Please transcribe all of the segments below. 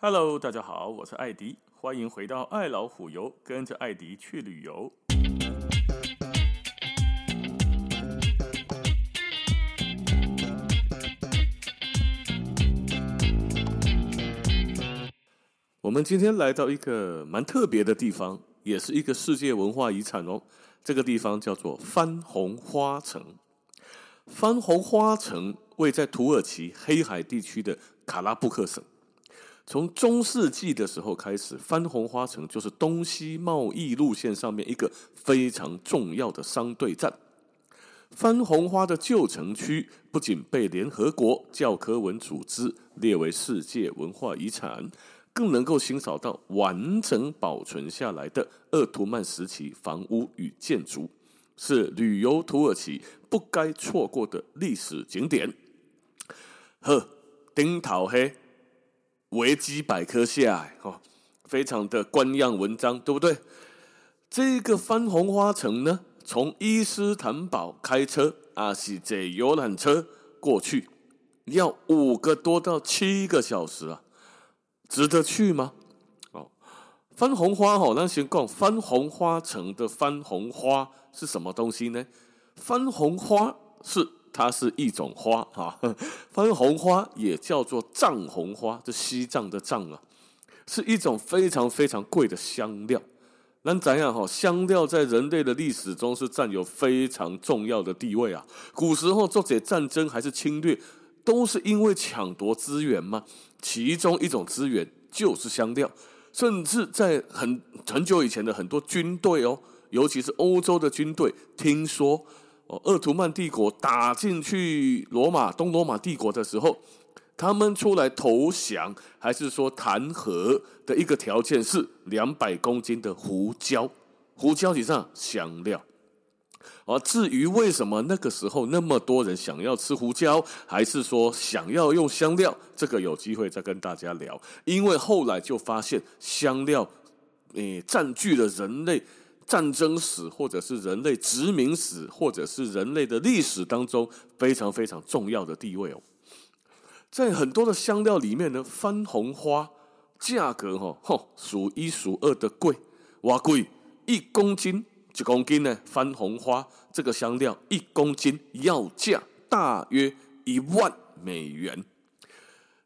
Hello，大家好，我是艾迪，欢迎回到爱老虎游，跟着艾迪去旅游。我们今天来到一个蛮特别的地方，也是一个世界文化遗产哦。这个地方叫做番红花城。番红花城位在土耳其黑海地区的卡拉布克省。从中世纪的时候开始，番红花城就是东西贸易路线上面一个非常重要的商队站。番红花的旧城区不仅被联合国教科文组织列为世界文化遗产。更能够欣赏到完整保存下来的鄂图曼时期房屋与建筑，是旅游土耳其不该错过的历史景点。呵，顶头黑维基百科下，哈，非常的官样文章，对不对？这个番红花城呢，从伊斯坦堡开车啊，是坐游览车过去，要五个多到七个小时啊。值得去吗？哦，番红花哦，那先讲番红花城的番红花是什么东西呢？番红花是它是一种花哈，番红花也叫做藏红花，这西藏的藏啊，是一种非常非常贵的香料。那怎样哈？香料在人类的历史中是占有非常重要的地位啊。古时候作者战争还是侵略，都是因为抢夺资源吗？其中一种资源就是香料，甚至在很很久以前的很多军队哦，尤其是欧洲的军队，听说哦，鄂图曼帝国打进去罗马东罗马帝国的时候，他们出来投降还是说谈和的一个条件是两百公斤的胡椒，胡椒以上香料。而至于为什么那个时候那么多人想要吃胡椒，还是说想要用香料，这个有机会再跟大家聊。因为后来就发现香料，诶，占据了人类战争史，或者是人类殖民史，或者是人类的历史当中非常非常重要的地位哦。在很多的香料里面呢，番红花价格哦，吼，数一数二的贵，哇贵，一公斤。一公斤呢，番红花这个香料一公斤要价大约一万美元。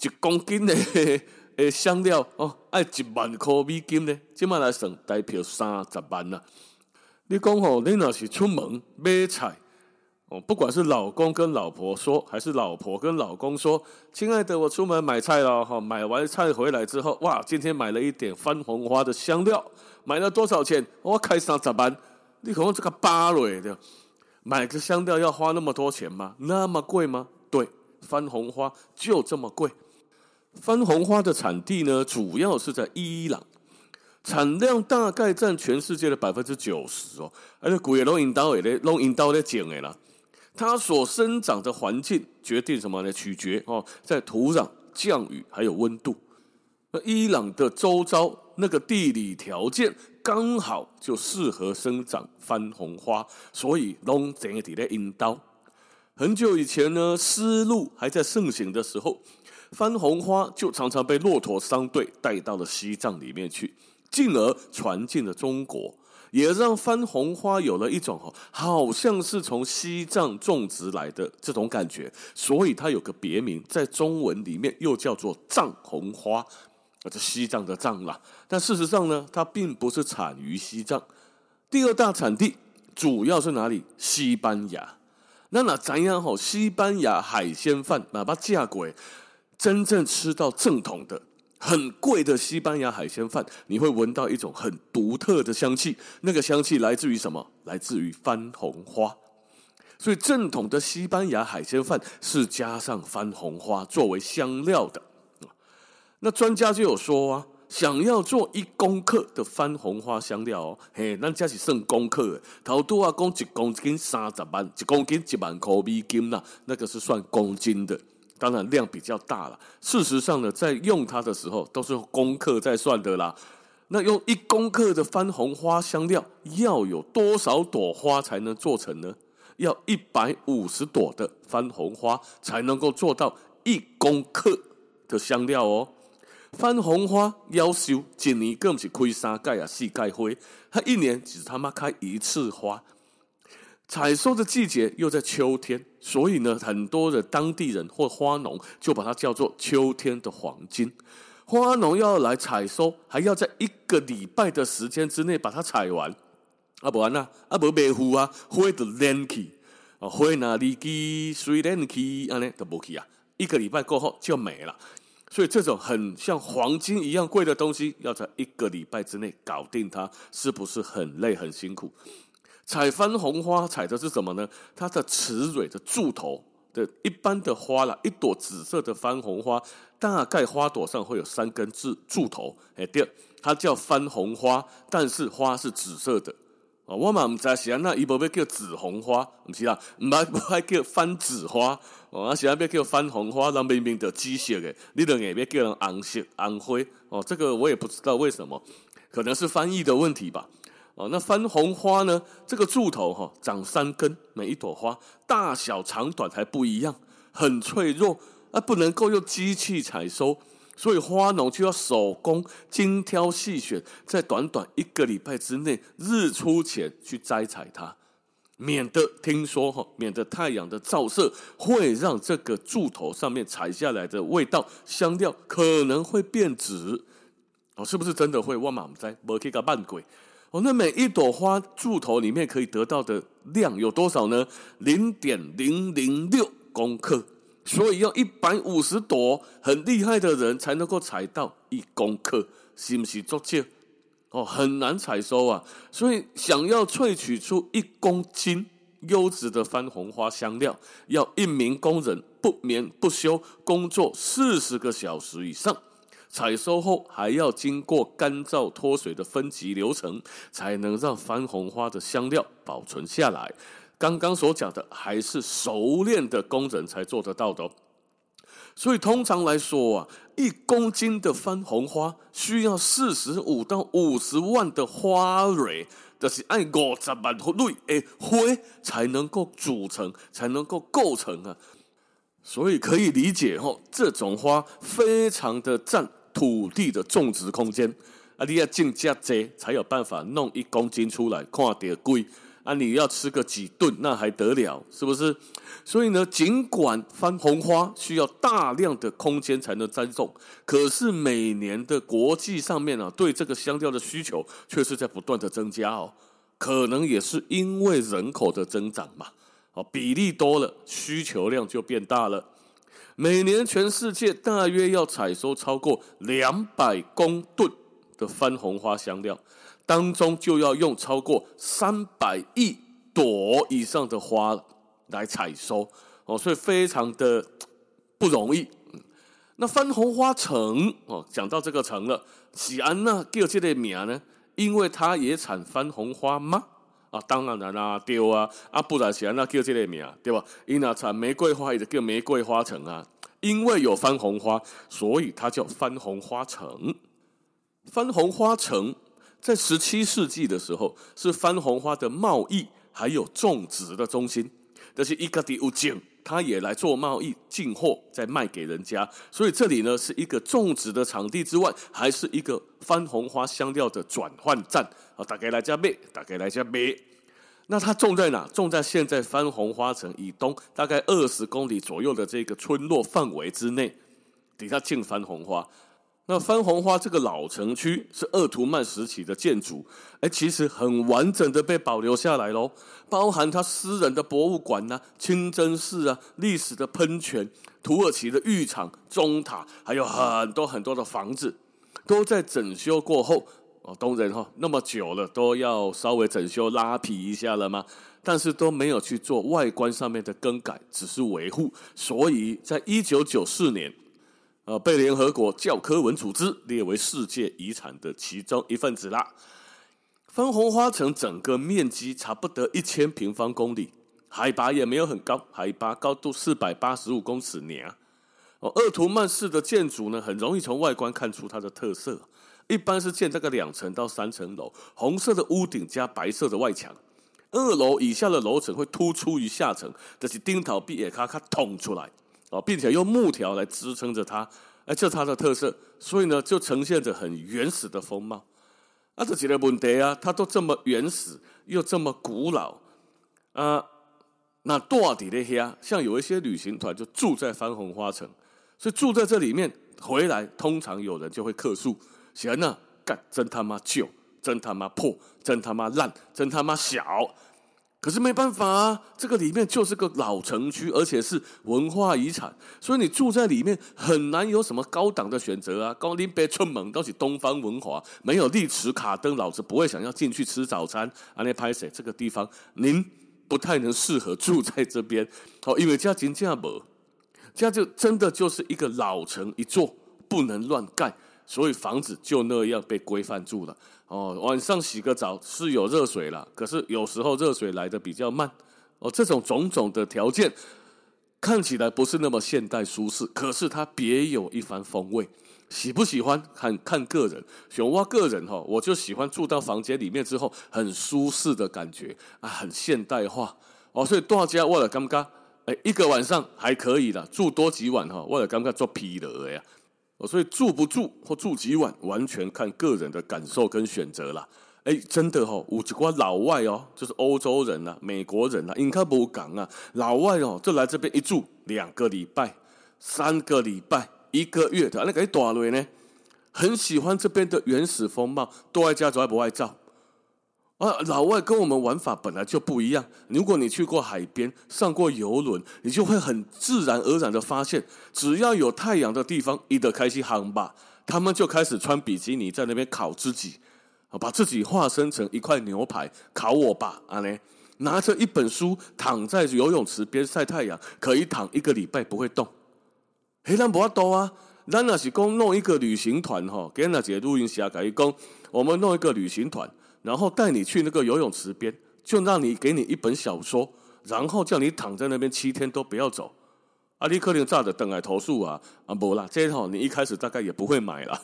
一公斤的 诶香料哦，爱一万块美金呢，今麦来算代表三十万呐。你讲吼，你若是出门买菜哦，不管是老公跟老婆说，还是老婆跟老公说，亲爱的，我出门买菜了哈，买完菜回来之后，哇，今天买了一点番红花的香料，买了多少钱？我开三十万。你可能这个芭蕾的买个香料要花那么多钱吗？那么贵吗？对，番红花就这么贵。番红花的产地呢，主要是在伊朗，产量大概占全世界的百分之九十哦。而且古也龙引刀也咧，龙引刀咧讲诶啦，它所生长的环境决定什么呢？取决哦，在土壤、降雨还有温度。那伊朗的周遭那个地理条件。刚好就适合生长番红花，所以拢整体的引刀。很久以前呢，丝路还在盛行的时候，番红花就常常被骆驼商队带到了西藏里面去，进而传进了中国，也让番红花有了一种好像是从西藏种植来的这种感觉，所以它有个别名，在中文里面又叫做藏红花。啊这西藏的藏啦，但事实上呢，它并不是产于西藏。第二大产地主要是哪里？西班牙。那那怎样吼？西班牙海鲜饭哪怕价贵，真正吃到正统的、很贵的西班牙海鲜饭，你会闻到一种很独特的香气。那个香气来自于什么？来自于番红花。所以正统的西班牙海鲜饭是加上番红花作为香料的。那专家就有说啊，想要做一公克的番红花香料哦，嘿，那这是算公克的。头多啊，公一公斤三十万，一公斤一万块美金呐，那个是算公斤的，当然量比较大了。事实上呢，在用它的时候都是公克在算的啦。那用一公克的番红花香料要有多少朵花才能做成呢？要一百五十朵的番红花才能够做到一公克的香料哦。番红花夭寿，一年更是开三盖啊四盖花，它一年只他妈开一次花。采收的季节又在秋天，所以呢，很多的当地人或花农就把它叫做秋天的黄金。花农要来采收，还要在一个礼拜的时间之内把它采完。啊不然呢？啊不没付啊，花就烂去啊，花哪里去，水烂去，啊？呢都不去啊。一个礼拜过后就没了。所以这种很像黄金一样贵的东西，要在一个礼拜之内搞定它，是不是很累很辛苦？采番红花采的是什么呢？它的雌蕊的柱头的一般的花啦，一朵紫色的番红花，大概花朵上会有三根柱柱头。哎，第二，它叫番红花，但是花是紫色的。哦，我嘛唔知是安那，伊无要叫紫红花，唔是啦，唔爱唔爱叫番紫花。哦，啊是安要叫番红花，那明明的紫色的，你都硬要叫人红色红灰。哦，这个我也不知道为什么，可能是翻译的问题吧。哦，那番红花呢？这个柱头哈、长三根，每一朵花大小长短还不一样，很脆弱，啊，不能够用机器采收，所以花农就要手工精挑细选，在短短一个礼拜之内，日出前去摘采它，免得听说哈，免得太阳的照射会让这个柱头上面采下来的味道香料可能会变质。哦，是不是真的会？我嘛不知道，没去个扮鬼。哦，那每一朵花柱头里面可以得到的量有多少呢？零点零零六公克，所以要一百五十朵很厉害的人才能够采到一公克，是不是足少？哦，很难采收啊！所以想要萃取出一公斤优质的番红花香料，要一名工人不眠不休工作四十个小时以上。采收后还要经过干燥脱水的分级流程，才能让番红花的香料保存下来。刚刚所讲的还是熟练的工人才做得到的。所以通常来说啊，一公斤的番红花需要四十五到五十万的花蕊，就是按五十万蕊诶花才能够组成，才能够构成啊。所以可以理解哦，这种花非常的赞。土地的种植空间啊，你要进价贼才有办法弄一公斤出来，看得贵啊！你要吃个几顿，那还得了？是不是？所以呢，尽管番红花需要大量的空间才能栽种，可是每年的国际上面啊，对这个香料的需求却是在不断的增加哦。可能也是因为人口的增长嘛，哦，比例多了，需求量就变大了。每年全世界大约要采收超过两百公吨的番红花香料，当中就要用超过三百亿朵以上的花来采收哦，所以非常的不容易。那番红花城哦，讲到这个城了，喜安娜叫这个名呢，因为它也产番红花吗？啊，当然啦，对啊，啊，不然是安那叫这个名啊，对吧？伊那产玫瑰花，也就叫玫瑰花城啊。因为有番红花，所以它叫番红花城。番红花城在十七世纪的时候，是番红花的贸易还有种植的中心。但是伊家己有种，他也来做贸易进货，再卖给人家。所以这里呢，是一个种植的场地之外，还是一个番红花香料的转换站。好，大家来家买，大家来家买。那它种在哪？种在现在番红花城以东大概二十公里左右的这个村落范围之内，底下种番红花。那番红花这个老城区是鄂图曼时期的建筑，哎，其实很完整的被保留下来喽，包含他私人的博物馆呐、清真寺啊、历史的喷泉、土耳其的浴场、钟塔，还有很多很多的房子，都在整修过后。哦，东人哈那么久了，都要稍微整修拉皮一下了吗？但是都没有去做外观上面的更改，只是维护。所以在一九九四年，呃，被联合国教科文组织列为世界遗产的其中一份子啦。番红花城整个面积差不多一千平方公里，海拔也没有很高，海拔高度四百八十五公尺呢。哦，鄂图曼式的建筑呢，很容易从外观看出它的特色。一般是建这个两层到三层楼，红色的屋顶加白色的外墙，二楼以下的楼层会突出于下层，这是钉头壁也咔咔捅出来，并且用木条来支撑着它，哎，这是它的特色，所以呢，就呈现着很原始的风貌。啊，这几个问题啊，它都这么原始又这么古老啊，那到底的下，像有一些旅行团就住在番红花城，所以住在这里面回来，通常有人就会客诉，嫌呢，干真他妈旧，真他妈破，真他妈烂，真他妈小。可是没办法啊，这个里面就是个老城区，而且是文化遗产，所以你住在里面很难有什么高档的选择啊。高林别出门都是东方文华，没有丽池卡登，老子不会想要进去吃早餐。阿内拍谁？这个地方您不太能适合住在这边 哦，因为家金价没，家就真的就是一个老城一座，不能乱盖，所以房子就那样被规范住了。哦，晚上洗个澡是有热水了，可是有时候热水来的比较慢。哦，这种种种的条件看起来不是那么现代舒适，可是它别有一番风味。喜不喜欢看看个人，选我个人哈，我就喜欢住到房间里面之后很舒适的感觉啊，很现代化哦。所以大家为了感觉，哎，一个晚上还可以了，住多几晚哈，为了感觉做疲劳呀。所以住不住或住几晚，完全看个人的感受跟选择啦。哎，真的哦，有一挂老外哦，就是欧洲人啊、美国人啊，应该不敢啊，老外哦，就来这边一住两个礼拜、三个礼拜、一个月的，那个大瑞呢，很喜欢这边的原始风貌，多爱家族，爱不爱照。啊，老外跟我们玩法本来就不一样。如果你去过海边，上过游轮，你就会很自然而然的发现，只要有太阳的地方，一得开心航吧，他们就开始穿比基尼在那边烤自己，把自己化身成一块牛排，烤我吧，啊呢，拿着一本书躺在游泳池边晒太阳，可以躺一个礼拜不会动。嘿，咱不要多啊，咱那是讲弄一个旅行团哈，给那姐录音下改讲，我们弄一个旅行团。然后带你去那个游泳池边，就让你给你一本小说，然后叫你躺在那边七天都不要走。阿里克林炸的等来投诉啊啊不啦，这套你一开始大概也不会买了。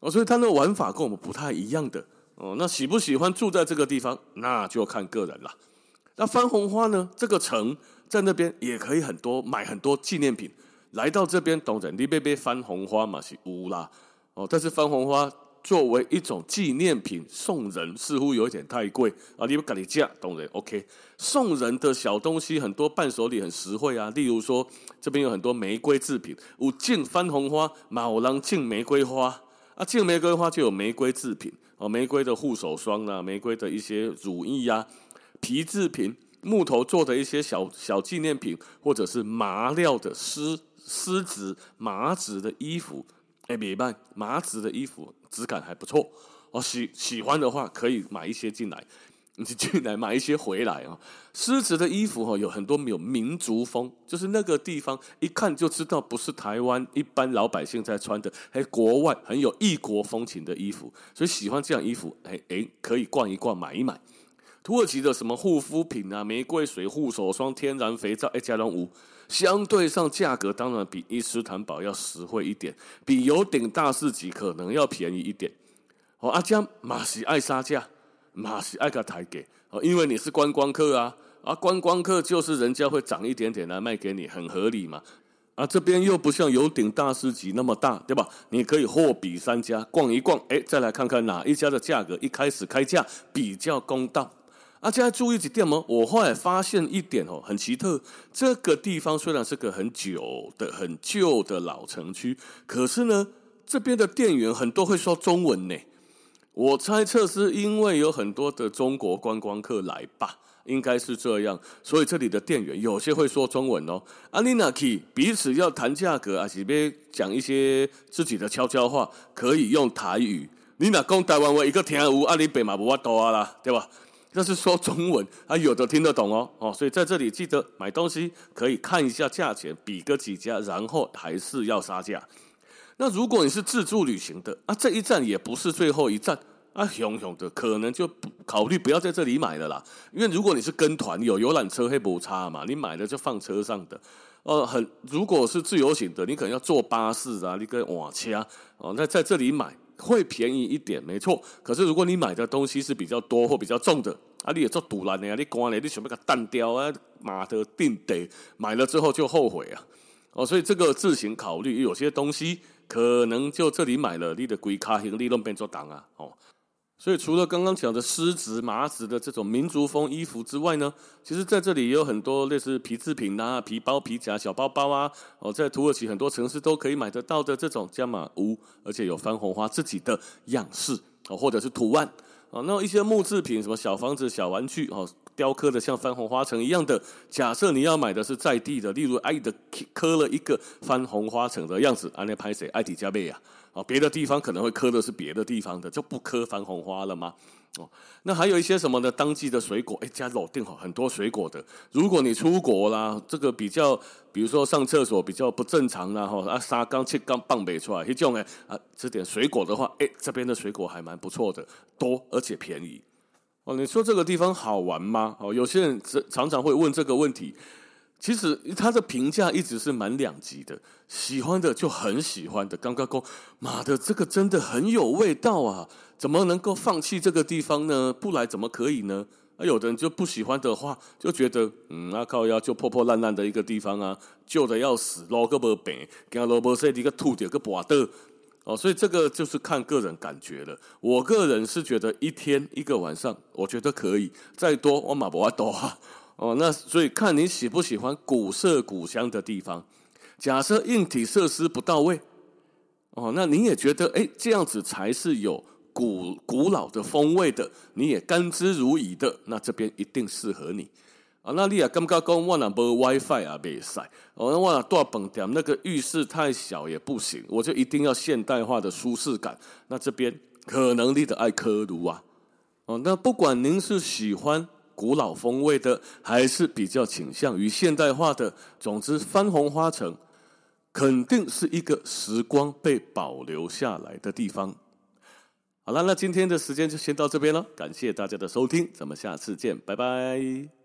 哦，所以他那玩法跟我们不太一样的。哦，那喜不喜欢住在这个地方，那就看个人了。那番红花呢？这个城在那边也可以很多买很多纪念品。来到这边，当然你别别番红花嘛是乌啦。哦，但是番红花。作为一种纪念品送人，似乎有一点太贵啊！你不赶紧嫁，懂人 OK？送人的小东西很多，伴手礼很实惠啊。例如说，这边有很多玫瑰制品，有敬番红花，某人敬玫瑰花啊。敬玫瑰花就有玫瑰制品哦，玫瑰的护手霜啊，玫瑰的一些乳液呀，皮制品、木头做的一些小小纪念品，或者是麻料的丝丝质、麻质的衣服。哎，别办麻质的衣服，质感还不错哦。喜喜欢的话，可以买一些进来，你进来买一些回来啊。狮子的衣服哈，有很多有民族风，就是那个地方一看就知道不是台湾一般老百姓在穿的，还国外很有异国风情的衣服。所以喜欢这样衣服，哎哎，可以逛一逛，买一买。土耳其的什么护肤品啊，玫瑰水、护手霜、天然肥皂，哎，加龙五。相对上价格当然比伊斯坦堡要实惠一点，比油顶大市集可能要便宜一点。哦，阿江马西爱杀价，马西爱个台给哦，因为你是观光客啊，啊，观光客就是人家会涨一点点来卖给你，很合理嘛。啊，这边又不像油顶大市集那么大，对吧？你可以货比三家，逛一逛，哎，再来看看哪一家的价格一开始开价比较公道。啊，现在注意几点哦。我后来发现一点哦，很奇特。这个地方虽然是个很久的、很旧的老城区，可是呢，这边的店员很多会说中文呢。我猜测是因为有很多的中国观光客来吧，应该是这样。所以这里的店员有些会说中文哦。阿丽娜基彼此要谈价格啊，是别讲一些自己的悄悄话，可以用台语。你那讲台湾话一个听无，阿里北马不话多啊啦，对吧？这是说中文啊，有的听得懂哦哦，所以在这里记得买东西可以看一下价钱，比个几家，然后还是要杀价。那如果你是自助旅行的啊，这一站也不是最后一站啊，熊熊的可能就不考虑不要在这里买了啦。因为如果你是跟团有游览车，会不差嘛，你买了就放车上的哦。很如果是自由行的，你可能要坐巴士啊，你跟瓦车哦，那在这里买。会便宜一点，没错。可是如果你买的东西是比较多或比较重的，啊，你也做赌烂的呀，你关了，你准备个单掉啊，妈的定得买了之后就后悔啊。哦，所以这个自行考虑，有些东西可能就这里买了你的龟卡行李都变做档啊，哦。所以除了刚刚讲的丝质、麻子的这种民族风衣服之外呢，其实在这里也有很多类似皮制品啊、皮包、皮夹、小包包啊。哦，在土耳其很多城市都可以买得到的这种加玛屋，而且有番红花自己的样式哦，或者是图案哦。那一些木制品，什么小房子、小玩具哦，雕刻的像番红花城一样的。假设你要买的是在地的，例如爱的刻了一个番红花城的样子，安内拍谁？爱迪加贝啊。哦，别的地方可能会磕的是别的地方的，就不磕番红花了吗？哦，那还有一些什么呢？当季的水果，哎，家老定好很多水果的。如果你出国啦，这个比较，比如说上厕所比较不正常啦，哈啊，沙缸切缸棒没出来，这种哎啊，吃点水果的话，哎，这边的水果还蛮不错的，多而且便宜。哦，你说这个地方好玩吗？哦，有些人常常会问这个问题。其实他的评价一直是蛮两极的，喜欢的就很喜欢的，刚刚说，妈的，这个真的很有味道啊！怎么能够放弃这个地方呢？不来怎么可以呢？啊，有的人就不喜欢的话，就觉得，嗯，那靠腰就破破烂烂的一个地方啊，旧的要死，老个不变，跟萝卜丝一个吐掉个拔的，哦，所以这个就是看个人感觉了。我个人是觉得一天一个晚上，我觉得可以，再多我马不爱多啊。哦，那所以看你喜不喜欢古色古香的地方。假设硬体设施不到位，哦，那你也觉得哎，这样子才是有古古老的风味的，你也甘之如饴的，那这边一定适合你。啊，那你也刚刚讲我那没 WiFi 啊，没晒。哦，那我那大饭店那个浴室太小也不行，我就一定要现代化的舒适感。那这边可能你的爱科鲁啊。哦，那不管您是喜欢。古老风味的，还是比较倾向于现代化的。总之，番红花城肯定是一个时光被保留下来的地方。好了，那今天的时间就先到这边了，感谢大家的收听，咱们下次见，拜拜。